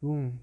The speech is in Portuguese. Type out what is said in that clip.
Tum,